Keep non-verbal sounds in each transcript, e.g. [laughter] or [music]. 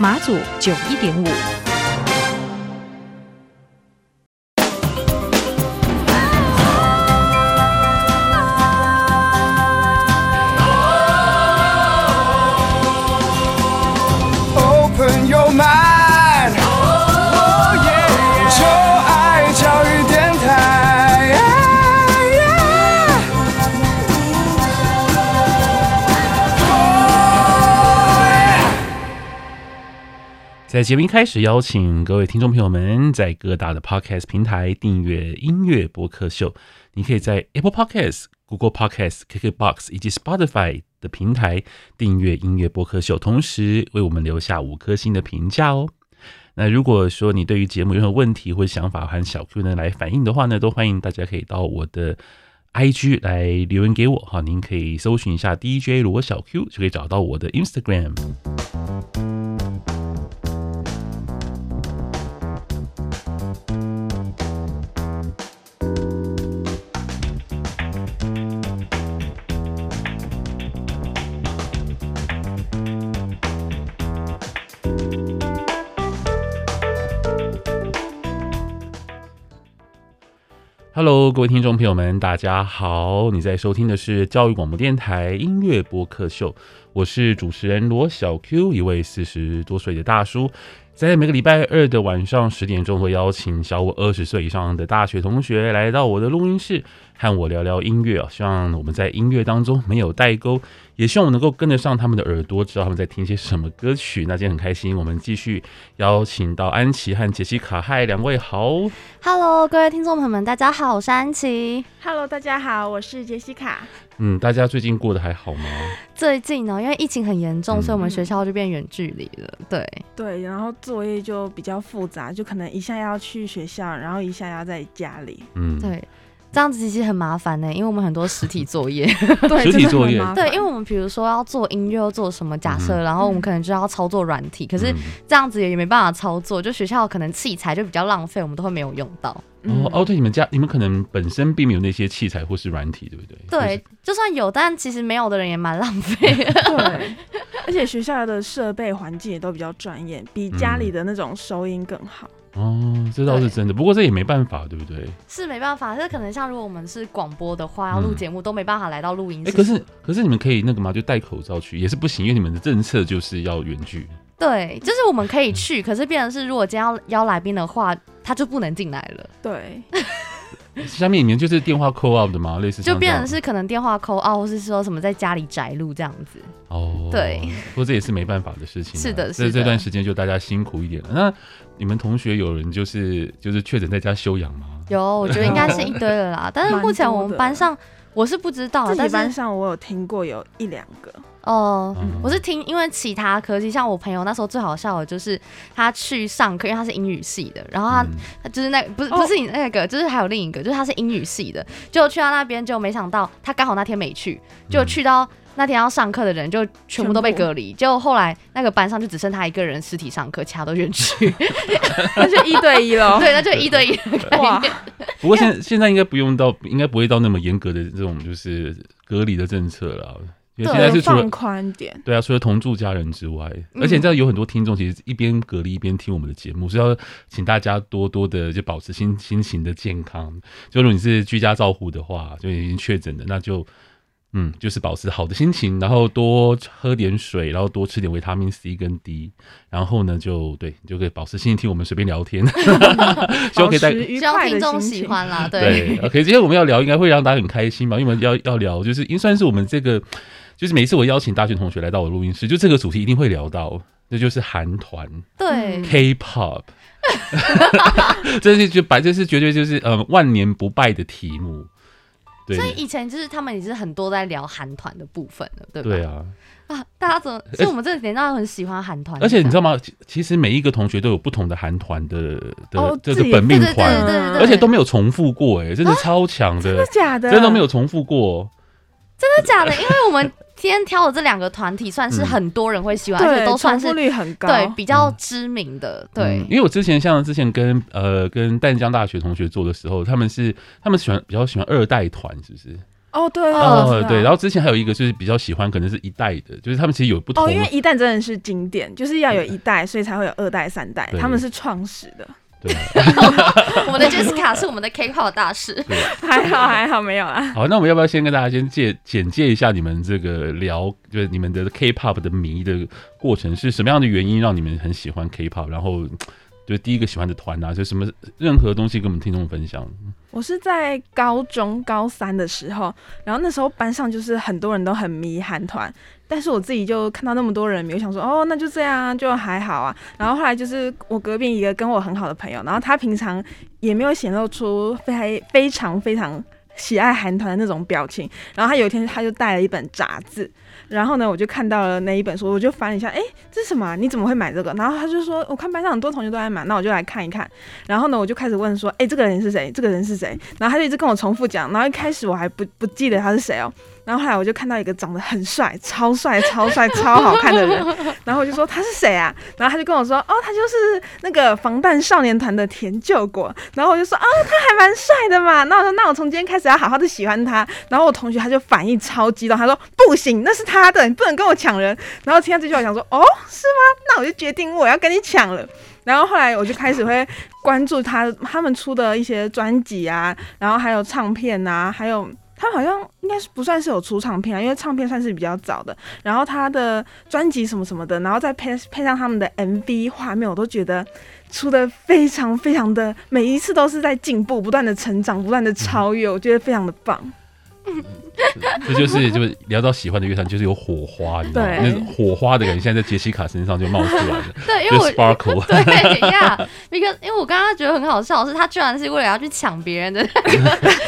马祖九一点五。在节目一开始，邀请各位听众朋友们在各大的 Podcast 平台订阅音乐播客秀。你可以在 Apple Podcast、Google Podcast、KKBox 以及 Spotify 的平台订阅音乐播客秀，同时为我们留下五颗星的评价哦。那如果说你对于节目有任何问题或想法，和小 Q 呢来反映的话呢，都欢迎大家可以到我的 IG 来留言给我哈。您可以搜寻一下 DJ 罗小 Q，就可以找到我的 Instagram。Hello，各位听众朋友们，大家好！你在收听的是教育广播电台音乐播客秀，我是主持人罗小 Q，一位四十多岁的大叔。在每个礼拜二的晚上十点钟，会邀请小我二十岁以上的大学同学来到我的录音室，和我聊聊音乐啊。希望我们在音乐当中没有代沟，也希望我能够跟得上他们的耳朵，知道他们在听些什么歌曲。那今天很开心，我们继续邀请到安琪和杰西卡，嗨，两位好。Hello，各位听众朋友们，大家好，我是安琪。Hello，大家好，我是杰西卡。嗯，大家最近过得还好吗？最近呢，因为疫情很严重，嗯，所以我们学校就变远距离了。对对，然后作业就比较复杂，就可能一下要去学校，然后一下要在家里。嗯，对，这样子其实很麻烦呢，因为我们很多实体作业。[laughs] 对，实体作业。对，因为我们比如说要做音乐，要做什么假设，嗯，然后我们可能就要操作软体，嗯，可是这样子也没办法操作，就学校可能器材就比较浪费，我们都会没有用到。哦哦，对，你们家你们可能本身并没有那些器材或是软体，对不对？对，就算有，但其实没有的人也蛮浪费。[laughs] 对，而且学校的设备环境也都比较专业，比家里的那种收音更好。嗯、哦，这倒是真的，不过这也没办法，对不对？是没办法，这可能像如果我们是广播的话，要录节目都没办法来到录音室。哎、欸，可是可是你们可以那个吗？就戴口罩去也是不行，因为你们的政策就是要远距。对，就是我们可以去，可是变成是如果今天要邀来宾的话，他就不能进来了。对，[laughs] [laughs] 下面里面就是电话 call out 的吗？类似就变成是可能电话 call out，或是说什么在家里宅录这样子。哦，对，不过这也是没办法的事情。是的，是的。这这段时间就大家辛苦一点了。那你们同学有人就是就是确诊在家休养吗？有，我觉得应该是一堆了啦。但是目前我们班上我是不知道，自己班上我有听过有一两个。哦、呃嗯，我是听，因为其他科技，像我朋友那时候最好笑的就是他去上课，因为他是英语系的，然后他、嗯、他就是那不是不是你那个、哦，就是还有另一个，就是他是英语系的，就去到那边就没想到他刚好那天没去，就去到那天要上课的人就全部都被隔离，结果后来那个班上就只剩他一个人实体上课，其他都远距，[laughs] 那就一对一了，[laughs] 对，那就一对一哇，不过现 [laughs] 现在应该不用到，应该不会到那么严格的这种就是隔离的政策了。因为现在是除了放宽点，对啊，除了同住家人之外，而且这样有很多听众其实一边隔离一边听我们的节目，是要请大家多多的就保持心心情的健康。就如果你是居家照护的话，就已经确诊的，那就嗯，就是保持好的心情，然后多喝点水，然后多吃点维他命 C 跟 D，然后呢就对，你就可以保持心情听我们随便聊天，[laughs] 希望可以带希望听众喜欢啦。对，对，OK，今天我们要聊应该会让大家很开心吧，因为要要聊就是应算是我们这个。就是每次我邀请大学同学来到我录音室，就这个主题一定会聊到，那就是韩团，对，K-pop，[laughs] 这是就白，这是绝对就是呃万年不败的题目。对，所以以前就是他们也是很多在聊韩团的部分了，对吧？对啊，啊，大家怎么？所以我们这个年代很喜欢韩团，而且你知道吗？其实每一个同学都有不同的韩团的的这个己本命团，对对对而且都没有重复过，哎，真的超强的，真的假的？真的没有重复过，真的假的？因为我们今天挑的这两个团体，算是很多人会喜欢，而且都算是重复率很高，对比较知名的。对，因为我之前像之前跟呃跟淡江大学同学做的时候，他们是他们喜欢比较喜欢二代团，是不是？哦，对哦，对，然后之前还有一个就是比较喜欢，可能是一代的，就是他们其实有不同。哦，因为一代真的是经典，就是要有一代，所以才会有二代、三代，他们是创始的。对，[laughs] 我们的 Jessica 是我们的 K-pop 大师。还好还好，没有啊。好，那我们要不要先跟大家先介简介一下你们这个聊，就是你们的 K-pop 的迷的过程是什么样的原因让你们很喜欢 K-pop？然后就第一个喜欢的团啊，就什么任何东西跟我们听众分享。我是在高中高三的时候，然后那时候班上就是很多人都很迷韩团，但是我自己就看到那么多人迷，我想说哦，那就这样啊，就还好啊。然后后来就是我隔壁一个跟我很好的朋友，然后他平常也没有显露出非非常非常喜爱韩团的那种表情，然后他有一天他就带了一本杂志。然后呢，我就看到了那一本书，我就翻了一下，哎，这是什么？你怎么会买这个？然后他就说，我看班上很多同学都在买，那我就来看一看。然后呢，我就开始问说，哎，这个人是谁？这个人是谁？然后他就一直跟我重复讲。然后一开始我还不不记得他是谁哦。然后后来我就看到一个长得很帅、超帅、超帅、超好看的人，[laughs] 然后我就说他是谁啊？然后他就跟我说，哦，他就是那个防弹少年团的田救国。然后我就说，哦，他还蛮帅的嘛。那我说，那我从今天开始要好好的喜欢他。然后我同学他就反应超激动，他说不行，那是他的，你不能跟我抢人。然后听到这句话，我想说，哦，是吗？那我就决定我要跟你抢了。然后后来我就开始会关注他他们出的一些专辑啊，然后还有唱片啊，还有。他好像应该是不算是有出唱片啊，因为唱片算是比较早的。然后他的专辑什么什么的，然后再配配上他们的 MV 画面，我都觉得出的非常非常的，每一次都是在进步，不断的成长，不断的超越，我觉得非常的棒。[laughs] 这就是就是聊到喜欢的乐团，就是有火花，你知道吗？那种火花的感觉，现在在杰西卡身上就冒出来了。[laughs] 对，因为我 sparkle。对呀，那个因为我刚刚觉得很好笑，是他居然是为了要去抢别人的那个，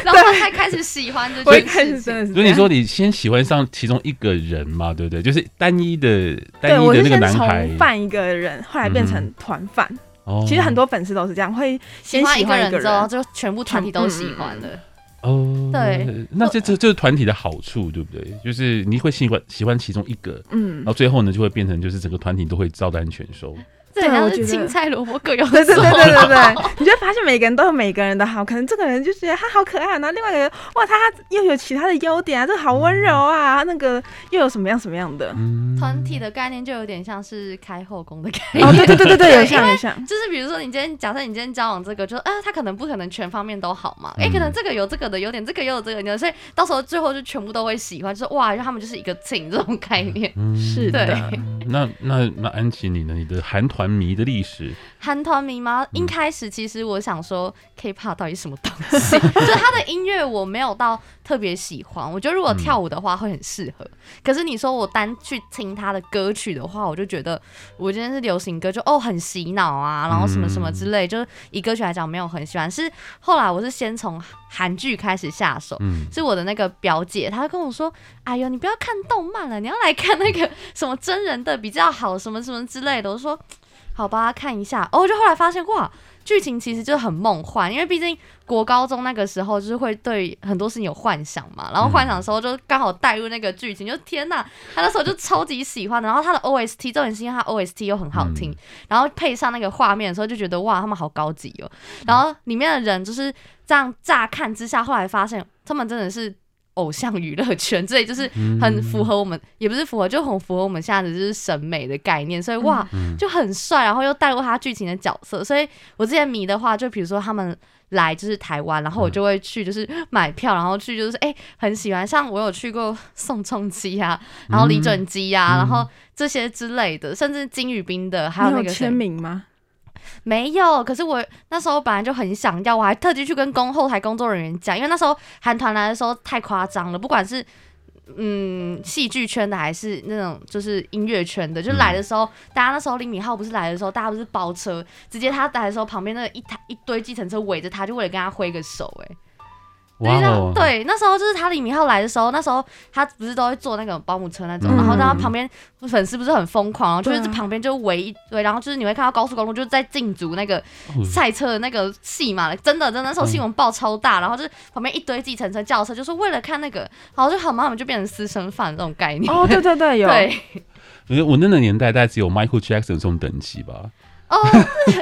然后他才开始喜欢这件事情。所以你说你先喜欢上其中一个人嘛，对不对？就是单一的单一的那个男孩，从犯一个人，后来变成团饭。哦，其实很多粉丝都是这样，会先喜欢一个人之后，就全部团体都喜欢的。哦，对，那这这就是团体的好处，对不对？就是你会喜欢喜欢其中一个，嗯，然后最后呢，就会变成就是整个团体都会照单全收。对，然后是青菜萝卜各有 [laughs] 所。对对对对对对，你就会发现每个人都有每个人的好，可能这个人就觉得他好可爱，然后另外一个人哇，他又有其他的优点啊，这个好温柔啊，那个又有什么样什么样的。团体的概念就有点像是开后宫的概念。哦，对对对对对，有像有像。就是比如说你今天假设你今天交往这个，就呃他可能不可能全方面都好嘛，哎，可能这个有这个的优点，这个又有这个优点，所以到时候最后就全部都会喜欢，就是哇，他们就是一个 team 这种概念。是的。那那那安琪你呢？你的韩团团迷的历史？韩团迷吗？一开始其实我想说，K-pop 到底什么东西？就他的音乐我没有到特别喜欢。我觉得如果跳舞的话会很适合。可是你说我单去听他的歌曲的话，我就觉得我今天是流行歌，就哦很洗脑啊，然后什么什么之类。就是以歌曲来讲，没有很喜欢。是后来我是先从韩剧开始下手。是我的那个表姐，她跟我说：“哎呦，你不要看动漫了，你要来看那个什么真人的比较好，什么什么之类的。”我说。好吧，看一下哦，就后来发现哇，剧情其实就很梦幻，因为毕竟国高中那个时候就是会对很多事情有幻想嘛，然后幻想的时候就刚好带入那个剧情，就天呐，他那时候就超级喜欢，然后他的 OST 重点是因为他 OST 又很好听，然后配上那个画面的时候就觉得哇，他们好高级哦，然后里面的人就是这样乍看之下，后来发现他们真的是。偶像娱乐圈，这里就是很符合我们，嗯、也不是符合，就很符合我们现在的就是审美的概念，所以哇，嗯、就很帅，然后又带入他剧情的角色，所以我之前迷的话，就比如说他们来就是台湾，然后我就会去就是买票，然后去就是哎、欸、很喜欢，像我有去过宋仲基啊，然后李准基啊，嗯、然后这些之类的，甚至金宇彬的，还有那个签名吗？没有，可是我那时候本来就很想要，我还特地去跟公后台工作人员讲，因为那时候韩团来的时候太夸张了，不管是嗯戏剧圈的还是那种就是音乐圈的，就来的时候，嗯、大家那时候李敏镐不是来的时候，大家不是包车，直接他来的时候旁边那个一台一堆计程车围着他，就为了跟他挥个手，哎，哇哦，对，那时候就是他李敏镐来的时候，那时候他不是都会坐那个保姆车那种，嗯、然后他旁边粉丝不是很疯狂，然后就是旁边就围一堆，然后就是你会看到高速公路就是在竞逐那个赛车的那个戏嘛，真的，真的那时候新闻报超大，然后就是旁边一堆计程车、轿车，就是为了看那个，然后就很慢，我们就变成私生饭这种概念。哦，对对对，有。[laughs] 对，我觉得我那个年代大概只有 Michael Jackson 这种等级吧。哦，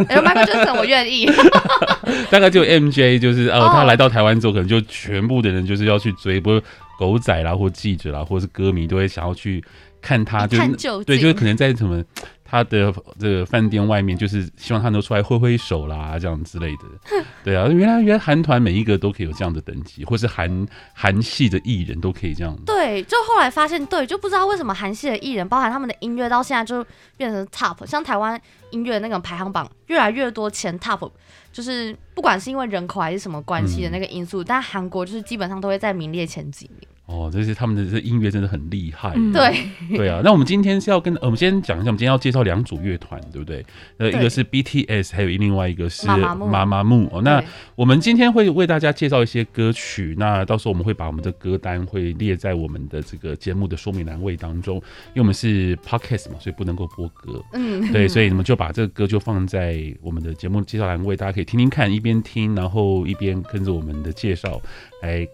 哎，Michael Jackson 我愿意。[laughs] 大概就 MJ，就是呃，他来到台湾之后，可能就全部的人就是要去追，不是狗仔啦，或记者啦，或者是歌迷都会想要去看他，就对，就是可能在什么。他的这个饭店外面，就是希望他能出来挥挥手啦，这样之类的。[laughs] 对啊，原来原来韩团每一个都可以有这样的等级，或是韩韩系的艺人都可以这样。对，就后来发现，对，就不知道为什么韩系的艺人，包含他们的音乐，到现在就变成 top。像台湾音乐那个排行榜，越来越多前 top，就是不管是因为人口还是什么关系的那个因素，但韩国就是基本上都会在名列前几名。哦，这些他们的这音乐真的很厉害。嗯、对对啊，那我们今天是要跟我们先讲一下，我们今天要介绍两组乐团，对不对？呃，一个是 BTS，还有另外一个是妈妈木。哦，那我们今天会为大家介绍一些歌曲，那到时候我们会把我们的歌单会列在我们的这个节目的说明栏位当中，因为我们是 Podcast 嘛，所以不能够播歌。嗯，对，所以你们就把这个歌就放在我们的节目介绍栏位，大家可以听听看，一边听，然后一边跟着我们的介绍来。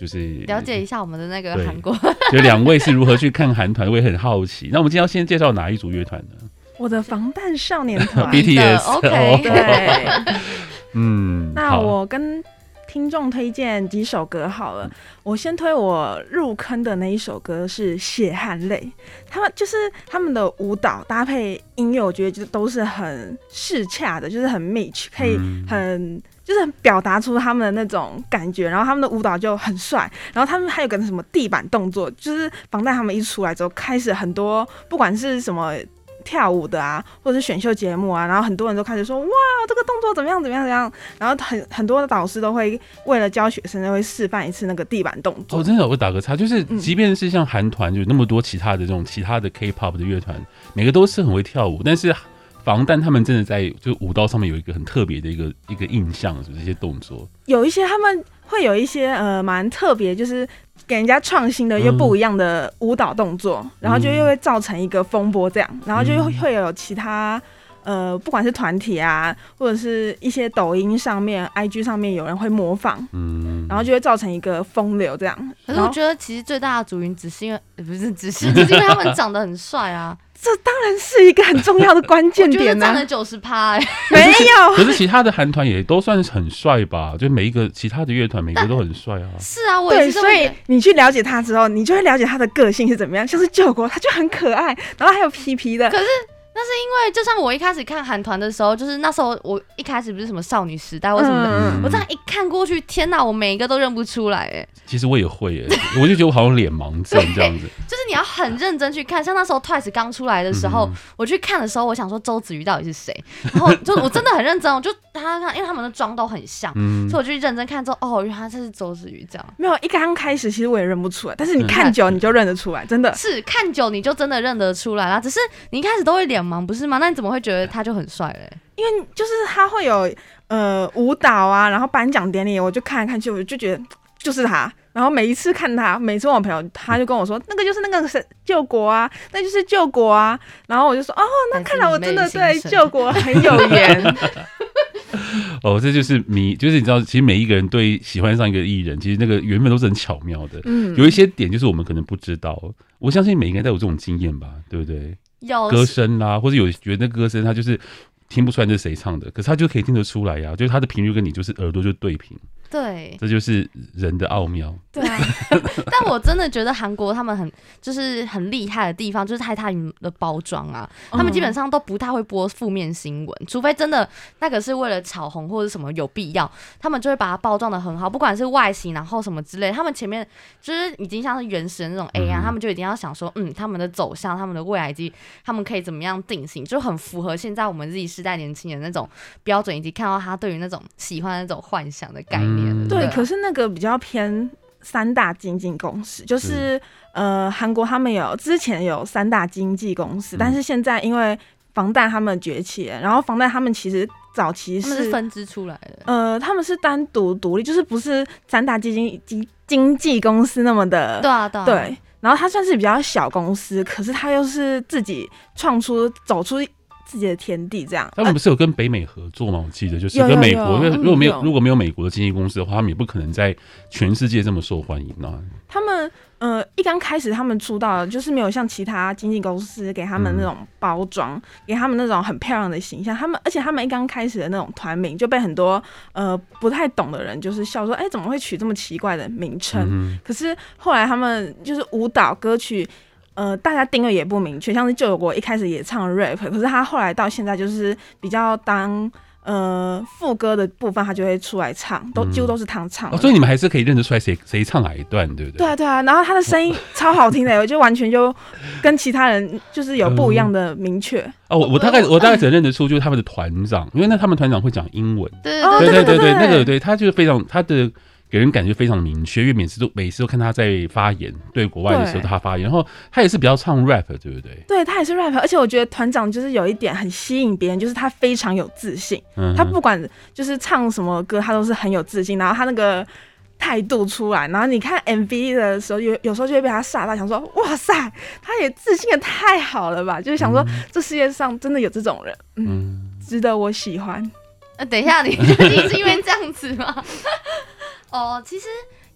就是了解一下我们的那个韩国，[laughs] 就两位是如何去看韩团，我也很好奇。那我们今天要先介绍哪一组乐团呢？我的防弹少年团，BTS。[laughs] [laughs] OK，对，嗯，那我跟听众推荐几首歌好了。我先推我入坑的那一首歌是《血汗泪》，他们就是他们的舞蹈搭配音乐，我觉得就都是很适洽的，就是很 match，可以很。就是表达出他们的那种感觉，然后他们的舞蹈就很帅，然后他们还有个什么地板动作，就是防弹他们一出来之后，开始很多不管是什么跳舞的啊，或者是选秀节目啊，然后很多人都开始说哇，这个动作怎么样怎么样怎样，然后很很多的导师都会为了教学生都会示范一次那个地板动作。哦，真的，我打个岔，就是即便是像韩团，有那么多其他的这种其他的 K-pop 的乐团，每个都是很会跳舞，但是。防弹他们真的在就舞蹈上面有一个很特别的一个一个印象，是不是这些动作？有一些他们会有一些呃蛮特别，就是给人家创新的又不一样的舞蹈动作，嗯、然后就又会造成一个风波这样，然后就会有其他呃不管是团体啊，或者是一些抖音上面、IG 上面有人会模仿，嗯，然后就会造成一个风流这样。可是我觉得其实最大的主因只是因为 [laughs] 不是只是 [laughs] 只是因为他们长得很帅啊。这当然是一个很重要的关键点呢、啊。占了九十趴，欸，[laughs] 没有。可是其他的韩团也都算是很帅吧？就每一个其他的乐团，每个都很帅啊。是啊，我也是。所以你去了解他之后，你就会了解他的个性是怎么样。像是救国，他就很可爱，然后还有皮皮的。可是。那是因为，就像我一开始看韩团的时候，就是那时候我一开始不是什么少女时代或什么的，嗯、我这样一看过去，天哪，我每一个都认不出来哎。其实我也会哎，我就觉得我好像脸盲症这样子。[laughs] 就是你要很认真去看，像那时候 Twice 刚出来的时候，嗯、我去看的时候，我想说周子瑜到底是谁？然后就我真的很认真，我就他看，因为他们的妆都很像，嗯、所以我就去认真看之后，哦，原来这是周子瑜这样。没有，一刚开始其实我也认不出来，但是你看久你就认得出来，真的是看久你就真的认得出来了。只是你一开始都会脸盲，不是吗？那你怎么？会觉得他就很帅嘞，因为就是他会有呃舞蹈啊，然后颁奖典礼，我就看来看去，我就觉得就是他。然后每一次看他，每次我朋友他就跟我说，那个就是那个是救国啊，那就是救国啊。然后我就说，哦，那看来我真的对救国很有缘。[laughs] 哦，这就是迷，就是你知道，其实每一个人对喜欢上一个艺人，其实那个缘分都是很巧妙的。嗯，有一些点就是我们可能不知道，我相信每一个人都有这种经验吧，对不对？有歌声啦，或者有觉得那歌声他就是听不出来这是谁唱的，可是他就可以听得出来呀，就是他的频率跟你就是耳朵就对频。对，这就是人的奥妙。对啊，[laughs] 但我真的觉得韩国他们很就是很厉害的地方，就是泰泰云的包装啊，嗯、他们基本上都不太会播负面新闻，除非真的那个是为了炒红或者什么有必要，他们就会把它包装的很好，不管是外形然后什么之类，他们前面就是已经像是原始的那种 AI，、嗯、他们就已经要想说，嗯，他们的走向、他们的未来以及他们可以怎么样定型，就很符合现在我们 Z 世代年轻人那种标准，以及看到他对于那种喜欢那种幻想的概念。嗯对，可是那个比较偏三大经纪公司，就是、嗯、呃，韩国他们有之前有三大经纪公司，嗯、但是现在因为防弹他们崛起了，然后防弹他们其实早期是，是分支出来的。呃，他们是单独独立，就是不是三大基金经经纪公司那么的。对啊，对啊。对，然后他算是比较小公司，可是他又是自己创出走出。自己的天地这样，他们不是有跟北美合作吗？我记得就是跟美国，因为如果没有如果没有美国的经纪公司的话，他们也不可能在全世界这么受欢迎啊。他们呃，一刚开始他们出道就是没有像其他经纪公司给他们那种包装，嗯、给他们那种很漂亮的形象。他们而且他们一刚开始的那种团名就被很多呃不太懂的人就是笑说，哎、欸，怎么会取这么奇怪的名称？嗯、可是后来他们就是舞蹈歌曲。呃，大家定位也不明确，像是救国一开始也唱 rap，可是他后来到现在就是比较当呃副歌的部分，他就会出来唱，都几乎都是他唱、嗯哦。所以你们还是可以认得出来谁谁唱哪一段，对不对？对啊，对啊。然后他的声音超好听的，[laughs] 我就完全就跟其他人就是有不一样的明确、嗯。哦，我我大概我大概只认得出就是他们的团长，因为那他们团长会讲英文。对对对对对，那个对他就是非常他的。给人感觉非常明确，因为每次都每次都看他在发言，对国外的时候他发言，然后他也是比较唱 rap，对不对？对，他也是 rap，而且我觉得团长就是有一点很吸引别人，就是他非常有自信，嗯、他不管就是唱什么歌，他都是很有自信，然后他那个态度出来，然后你看 MV 的时候，有有时候就会被他吓到，想说哇塞，他也自信的太好了吧？就是想说、嗯、这世界上真的有这种人，嗯，嗯值得我喜欢。呃，等一下，你 [laughs] 你是因为这样子吗？哦，其实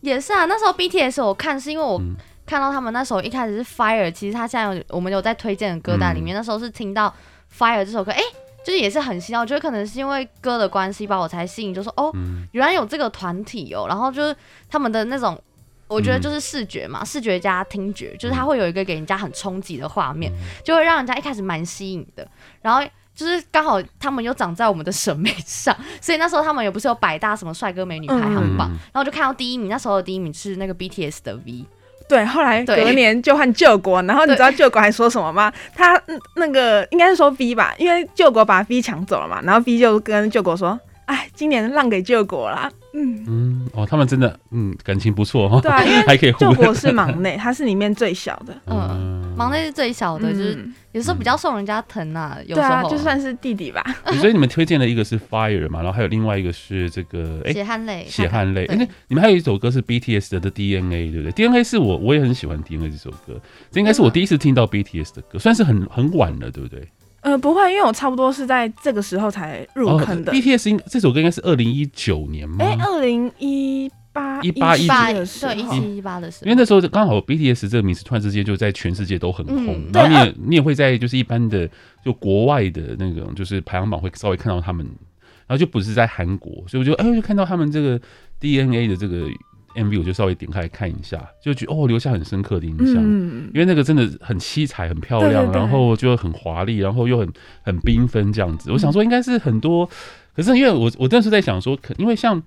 也是啊。那时候 BTS 我看是因为我看到他们那时候一开始是 Fire，其实他现在有我们有在推荐的歌单里面，嗯、那时候是听到 Fire 这首歌，哎、欸，就是也是很新。我觉得可能是因为歌的关系吧我才吸引，就说哦，嗯、原来有这个团体哦。然后就是他们的那种，我觉得就是视觉嘛，嗯、视觉加听觉，就是他会有一个给人家很冲击的画面，就会让人家一开始蛮吸引的。然后。就是刚好他们又长在我们的审美上，所以那时候他们也不是有百大什么帅哥美女排行榜，嗯、然后就看到第一名，那时候的第一名是那个 BTS 的 V。对，后来隔年就换救国，然后你知道救国还说什么吗？他那个应该是说 V 吧，因为救国把 V 抢走了嘛，然后 V 就跟救国说：“哎，今年让给救国啦。”嗯嗯，哦，他们真的嗯感情不错哈。对啊，因为 [laughs] 还可以。救国是忙内，他是里面最小的。嗯，忙内是最小的，就是有时候比较受人家疼啊。有时候就算是弟弟吧。[laughs] 所以你们推荐的一个是 Fire 嘛，然后还有另外一个是这个哎血汗泪，血汗泪。哎，那你们还有一首歌是 BTS 的 DNA，对不对？DNA 是我我也很喜欢 DNA 这首歌，这应该是我第一次听到 BTS 的歌，算是很很晚了，对不对？呃，不会，因为我差不多是在这个时候才入坑的。哦、BTS 应这首歌应该是二零一九年吗？哎、欸，二零一八一八一八的时候，对，一七一八的时候。因为那时候刚好 BTS 这个名词突然之间就在全世界都很红，嗯、然后你也你也会在就是一般的就国外的那种就是排行榜会稍微看到他们，然后就不是在韩国，所以我就哎就看到他们这个 DNA 的这个。MV 我就稍微点开看一下，就觉得哦，留下很深刻的印象。嗯，因为那个真的很七彩、很漂亮，然后就很华丽，然后又很很缤纷这样子。我想说应该是很多，可是因为我我当时在想说，可因为像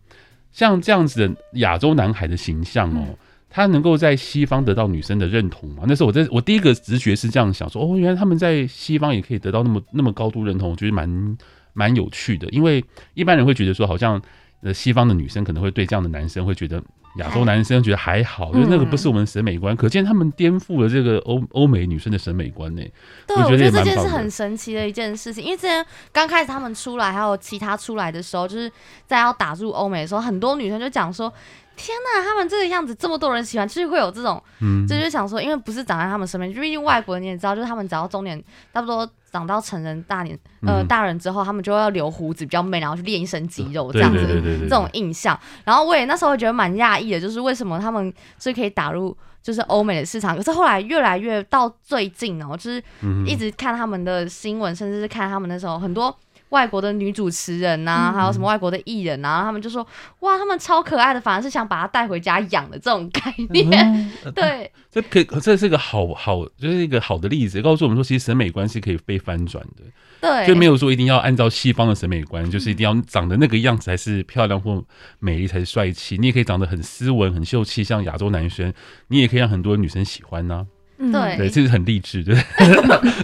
像这样子的亚洲男孩的形象哦，他能够在西方得到女生的认同嘛？那时候我在我第一个直觉是这样想说，哦，原来他们在西方也可以得到那么那么高度认同，我觉得蛮蛮有趣的。因为一般人会觉得说，好像呃西方的女生可能会对这样的男生会觉得。亚洲男生觉得还好，因为那个不是我们审美观，可见他们颠覆了这个欧欧美女生的审美观呢。对，我觉得这件事很神奇的一件事情，因为之前刚开始他们出来，还有其他出来的时候，就是在要打入欧美的时候，很多女生就讲说。天呐，他们这个样子这么多人喜欢，就是会有这种，嗯，就是想说，因为不是长在他们身边，就毕竟外国人你也知道，就是他们只要中年，差不多长到成人大年，呃，大人之后，他们就要留胡子比较美，然后去练一身肌肉这样子，这种印象。然后我也那时候觉得蛮讶异的，就是为什么他们是可以打入就是欧美的市场，可是后来越来越到最近哦，就是一直看他们的新闻，甚至是看他们那时候很多。外国的女主持人呐、啊，还有什么外国的艺人啊，嗯、他们就说哇，他们超可爱的，反而是想把它带回家养的这种概念。嗯、[laughs] 对，这可以，这是一个好好，就是一个好的例子，告诉我们说，其实审美观是可以被翻转的。对，就没有说一定要按照西方的审美观，就是一定要长得那个样子才是漂亮或美丽才是帅气。你也可以长得很斯文、很秀气，像亚洲男生，你也可以让很多女生喜欢呢、啊。对，对，这是很励志对，[laughs]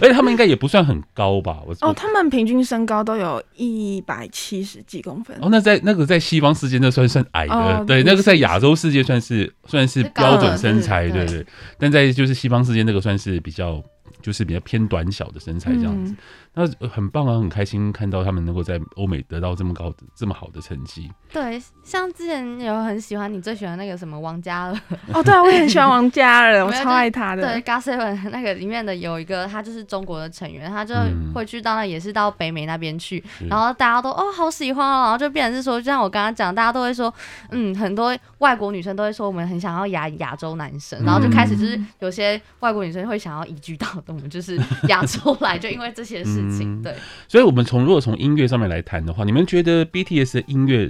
而且他们应该也不算很高吧？我哦，他们平均身高都有一百七十几公分。哦，那在那个在西方世界那算算矮的，哦、对，那个在亚洲世界算是算是标准身材，对对。但在就是西方世界那个算是比较就是比较偏短小的身材这样子。嗯那很棒啊，很开心看到他们能够在欧美得到这么高的、这么好的成绩。对，像之前有很喜欢你最喜欢那个什么王嘉尔。[laughs] 哦，对啊，我也很喜欢王嘉尔，[laughs] 我超爱他的。对，GOT7 那个里面的有一个，他就是中国的成员，他就会去到那也是到北美那边去，嗯、然后大家都哦好喜欢哦，然后就变成是说，就像我刚刚讲，大家都会说，嗯，很多外国女生都会说我们很想要亚亚洲男生，然后就开始就是有些外国女生会想要移居到我们就是亚洲来，就因为这些事。嗯、对，所以，我们从如果从音乐上面来谈的话，你们觉得 BTS 的音乐，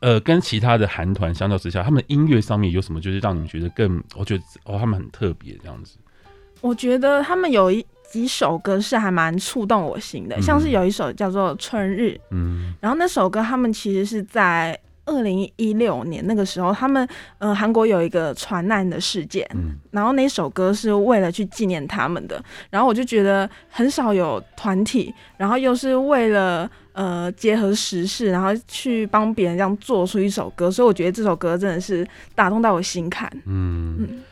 呃，跟其他的韩团相较之下，他们的音乐上面有什么，就是让你们觉得更，我觉得哦，他们很特别这样子。我觉得他们有一几首歌是还蛮触动我心的，嗯、像是有一首叫做《春日》，嗯，然后那首歌他们其实是在。二零一六年那个时候，他们呃韩国有一个船难的事件，嗯，然后那首歌是为了去纪念他们的，然后我就觉得很少有团体，然后又是为了呃结合时事，然后去帮别人这样做出一首歌，所以我觉得这首歌真的是打动到我心坎。嗯，嗯，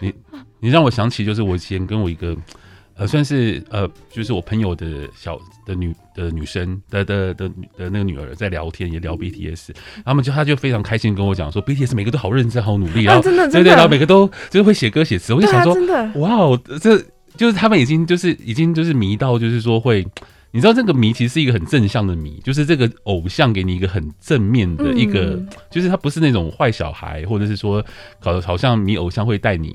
你你让我想起就是我以前跟我一个。呃，算是呃，就是我朋友的小的女的女生的的的的那个女儿在聊天，也聊 BTS，他们就他就非常开心跟我讲说，BTS 每个都好认真，好努力，然后、啊、真的对对，然后每个都就是会写歌写词，我就想说，啊、哇哦，这就是他们已经就是已经就是迷到就是说会，你知道这个迷其实是一个很正向的迷，就是这个偶像给你一个很正面的一个，嗯、就是他不是那种坏小孩，或者是说搞得好像迷偶像会带你。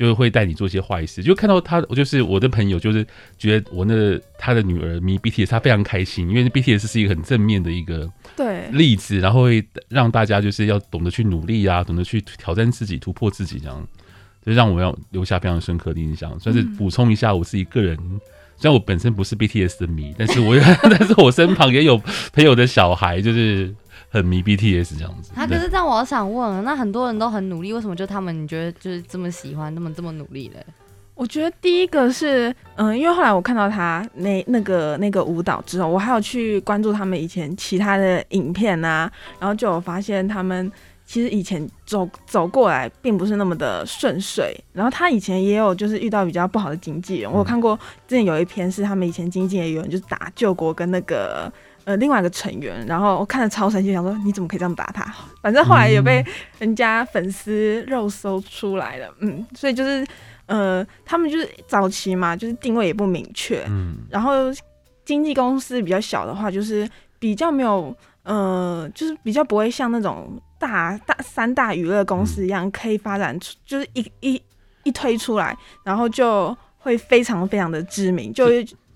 就会带你做一些坏事，就看到他，我就是我的朋友，就是觉得我那个他的女儿迷 BTS，他非常开心，因为 BTS 是一个很正面的一个对例子，然后会让大家就是要懂得去努力啊，懂得去挑战自己、突破自己，这样就让我要留下非常深刻的印象。算是补充一下我自己个人，嗯、虽然我本身不是 BTS 的迷，但是我 [laughs] 但是我身旁也有朋友的小孩，就是。很迷 BTS 这样子，他可是这样，我想问，那很多人都很努力，为什么就他们你觉得就是这么喜欢，那么这么努力嘞？我觉得第一个是，嗯，因为后来我看到他那那个那个舞蹈之后，我还有去关注他们以前其他的影片啊，然后就有发现他们其实以前走走过来并不是那么的顺遂，然后他以前也有就是遇到比较不好的经纪人，嗯、我有看过之前有一篇是他们以前经纪人有人就是打救国跟那个。呃，另外一个成员，然后我看了超生气，想说你怎么可以这样打他？反正后来也被人家粉丝肉搜出来了，嗯，所以就是呃，他们就是早期嘛，就是定位也不明确，嗯，然后经纪公司比较小的话，就是比较没有，呃，就是比较不会像那种大大三大娱乐公司一样，可以发展出，就是一一一推出来，然后就会非常非常的知名，就。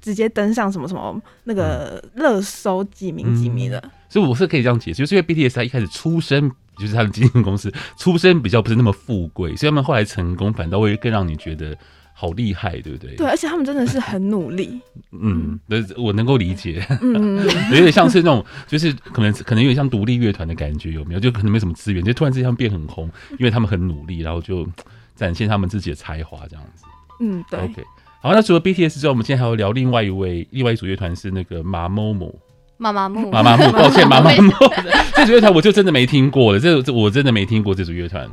直接登上什么什么那个热搜几名几名的，嗯，所以我是可以这样解释，就是因为 BTS 他一开始出身就是他的经纪公司 [laughs] 出身比较不是那么富贵，所以他们后来成功反倒会更让你觉得好厉害，对不对？对，而且他们真的是很努力。嗯，我能够理解。嗯，[laughs] 有点像是那种，就是可能可能有点像独立乐团的感觉，有没有？就可能没什么资源，就突然之间变很红，因为他们很努力，然后就展现他们自己的才华，这样子。嗯，对。OK。好，那除了 BTS 之外，我们今天还要聊另外一位，另外一组乐团是那个马某某。妈妈木，妈妈木，抱歉，妈妈木。[laughs] [laughs] 这组乐团我就真的没听过了，这这我真的没听过这组乐团。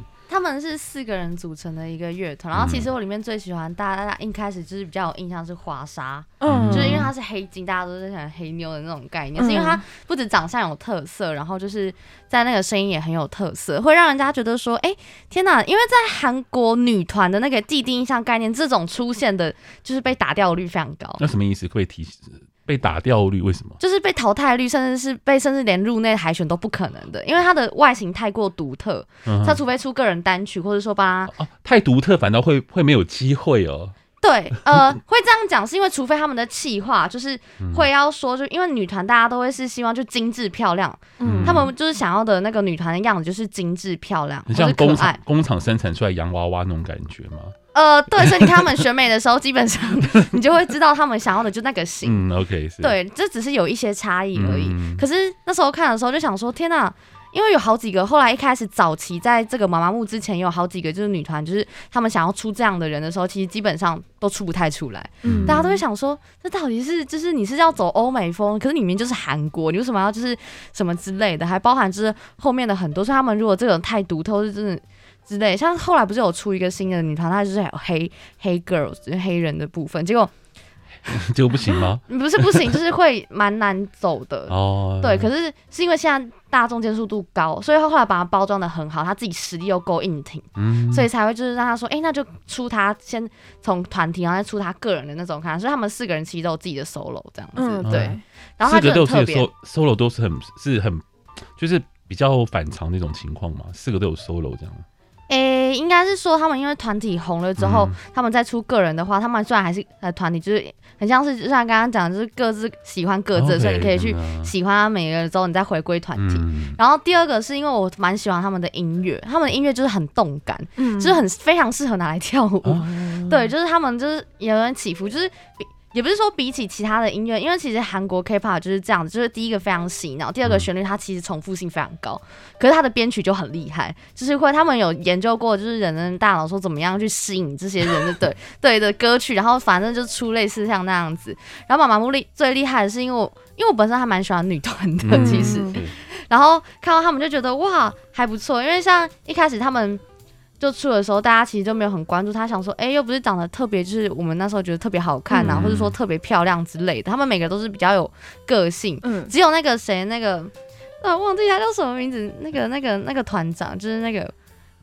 他们是四个人组成的一个乐团，然后其实我里面最喜欢大家，大家一开始就是比较有印象是华莎，嗯，就是因为它是黑金，大家都是想黑妞的那种概念，嗯、是因为它不止长相有特色，然后就是在那个声音也很有特色，会让人家觉得说，哎、欸，天哪！因为在韩国女团的那个既定印象概念，这种出现的，就是被打掉率非常高。那什么意思？可以提示？被打掉率为什么？就是被淘汰率，甚至是被甚至连入内海选都不可能的，因为他的外形太过独特。嗯、哼他除非出个人单曲，或者说把他、啊、太独特，反倒会会没有机会哦。对，呃，会这样讲是因为除非他们的企划就是会要说，就因为女团大家都会是希望就精致漂亮，嗯，他们就是想要的那个女团的样子就是精致漂亮，很像工厂工厂生产出来洋娃娃那种感觉吗？呃，对，所以你看他们选美的时候，基本上 [laughs] 你就会知道他们想要的就那个型。嗯，OK，对，这只是有一些差异而已。嗯、可是那时候看的时候就想说，天哪！因为有好几个，后来一开始早期在这个妈妈木之前，有好几个就是女团，就是他们想要出这样的人的时候，其实基本上都出不太出来。嗯，大家都会想说，这到底是就是你是要走欧美风，可是里面就是韩国，你为什么要就是什么之类的？还包含就是后面的很多，所以他们如果这种太独特，是真的。之类。像后来不是有出一个新的女团，她就是有黑黑 girls，就黑人的部分，结果。[laughs] 结果不行吗？不是不行，就是会蛮难走的。哦，对，可是是因为现在大众接受度高，所以他后来把它包装的很好，他自己实力又够硬挺，嗯，所以才会就是让他说，哎、欸，那就出他先从团体，然后再出他个人的那种看，所以他们四个人其实都有自己的 solo 这样子，嗯、对。然后他就特别 solo 都是很是很就是比较反常那种情况嘛，四个都有 solo 这样。诶、欸，应该是说他们因为团体红了之后，嗯、他们再出个人的话，他们虽然还是呃团体，就是很像是就像刚刚讲的，就是各自喜欢各自，okay, 所以你可以去喜欢他每个人之后，你再回归团体。嗯、然后第二个是因为我蛮喜欢他们的音乐，他们的音乐就是很动感，嗯、就是很非常适合拿来跳舞。哦、对，就是他们就是有人起伏，就是比。也不是说比起其他的音乐，因为其实韩国 K-pop 就是这样子，就是第一个非常洗脑，第二个旋律它其实重复性非常高，可是它的编曲就很厉害，就是会他们有研究过，就是人的大脑说怎么样去吸引这些人的对 [laughs] 对的歌曲，然后反正就出类似像那样子。然后妈妈木力最厉害的是因为我因为我本身还蛮喜欢女团的，其实，嗯、然后看到他们就觉得哇还不错，因为像一开始他们。就出的时候，大家其实就没有很关注他，想说，哎、欸，又不是长得特别，就是我们那时候觉得特别好看呐、啊，嗯、或者说特别漂亮之类的。他们每个都是比较有个性，嗯，只有那个谁，那个啊，忘记他叫什么名字，那个那个那个团长，就是那个。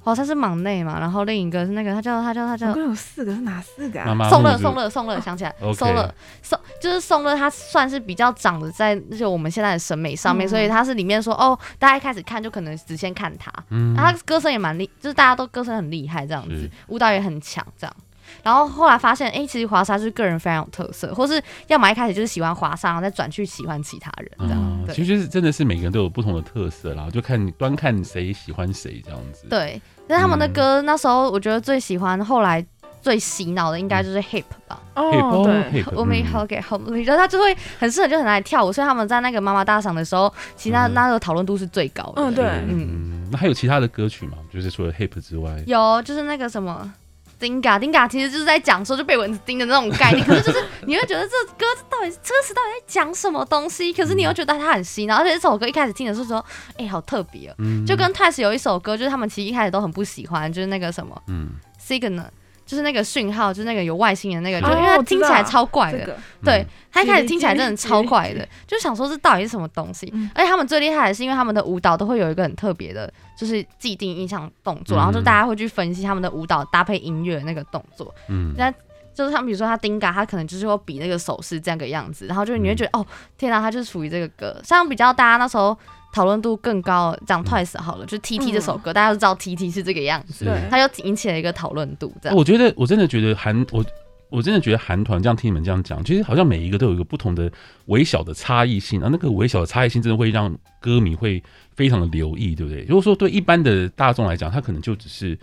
哦，他是忙内嘛，然后另一个是那个，他叫他叫他叫，总共有四个是哪四个啊？宋乐宋乐宋乐想起来，宋乐宋就是宋乐，他算是比较长得在就我们现在的审美上面，嗯、所以他是里面说哦，大家一开始看就可能只先看他，嗯，他歌声也蛮厉，就是大家都歌声很厉害这样子，舞蹈也很强这样。然后后来发现，哎，其实华莎是个人非常有特色，或是要么一开始就是喜欢华莎，然后再转去喜欢其他人这样。嗯、其实就是真的是每个人都有不同的特色啦，就看端看谁喜欢谁这样子。对，但他们的歌、嗯、那时候我觉得最喜欢，后来最洗脑的应该就是 Hip 吧。哦，对，我们好给好，你觉得他就会很适合，就很爱跳舞，所以他们在那个妈妈大赏的时候，其实那那个讨论度是最高的。嗯，对，嗯。那还有其他的歌曲吗？就是除了 Hip 之外，有，就是那个什么。丁嘎丁嘎，其实就是在讲说就被蚊子叮的那种概念，[laughs] 可是就是你会觉得这歌到底歌词到底在讲什么东西？可是你又觉得它很新，然后而且这首歌一开始听的时候说，哎、欸，好特别哦，嗯、就跟 Twice 有一首歌，就是他们其实一开始都很不喜欢，就是那个什么，嗯，Signal。就是那个讯号，就是那个有外星人那个，就因为它听起来超怪的，对，它一开始听起来真的超怪的，就想说这到底是什么东西？而且他们最厉害的是，因为他们的舞蹈都会有一个很特别的，就是既定印象动作，然后就大家会去分析他们的舞蹈搭配音乐那个动作，嗯，那就是像比如说他丁嘎，他可能就是会比那个手势这样个样子，然后就你会觉得哦，天哪，他就是属于这个歌，像比较大家那时候。讨论度更高，讲 Twice 好了，就 T T 这首歌，大家都知道 T T 是这个样子，对，它又引起了一个讨论度。这样，我觉得我真的觉得韩我我真的觉得韩团这样听你们这样讲，其实好像每一个都有一个不同的微小的差异性啊，那个微小的差异性真的会让歌迷会非常的留意，对不对？如果说对一般的大众来讲，他可能就只是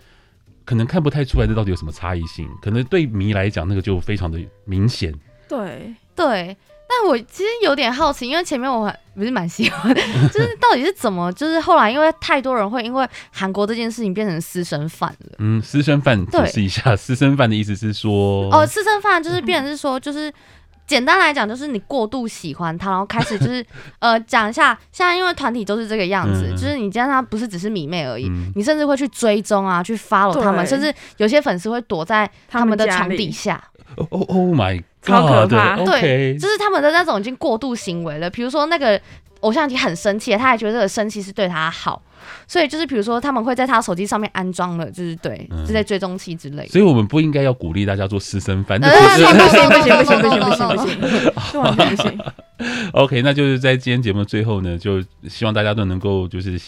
可能看不太出来这到底有什么差异性，可能对迷来讲，那个就非常的明显。对对。但我其实有点好奇，因为前面我还不是蛮喜欢，[laughs] 就是到底是怎么，就是后来因为太多人会因为韩国这件事情变成私生饭了。嗯，私生饭解释一下，私生饭的意思是说，哦，私生饭就是变成是说，就是简单来讲，就是你过度喜欢他，然后开始就是 [laughs] 呃讲一下，现在因为团体都是这个样子，嗯、就是你见他不是只是迷妹而已，嗯、你甚至会去追踪啊，去 follow 他们，对甚至有些粉丝会躲在他们的床底下。哦哦，Oh my。超可怕，对，就是他们的那种已经过度行为了。比如说那个偶像已经很生气了，他还觉得这个生气是对他好，所以就是比如说他们会在他手机上面安装了，就是对，就在追踪器之类。所以我们不应该要鼓励大家做私生饭，不行不行不行不行不行不行不行不行。OK，那就是在今天节目的最后呢，就希望大家都能够就是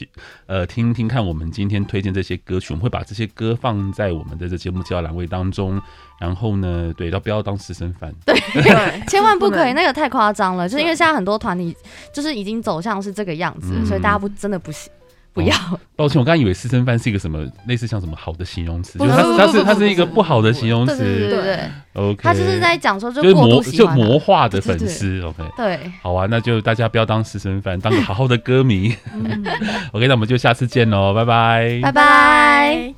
呃听听看我们今天推荐这些歌曲，我们会把这些歌放在我们的这节目介绍栏位当中。然后呢，对，要不要当私生饭？对，千万不可以，那个太夸张了。就是因为现在很多团体就是已经走向是这个样子，所以大家不真的不行，不要。抱歉，我刚刚以为私生饭是一个什么类似像什么好的形容词，就是它它是它是一个不好的形容词。对对对，OK。他就是在讲说，就魔就魔化的粉丝，OK。对，好啊，那就大家不要当私生饭，当个好好的歌迷。[laughs] OK，那我们就下次见喽，拜拜，拜拜。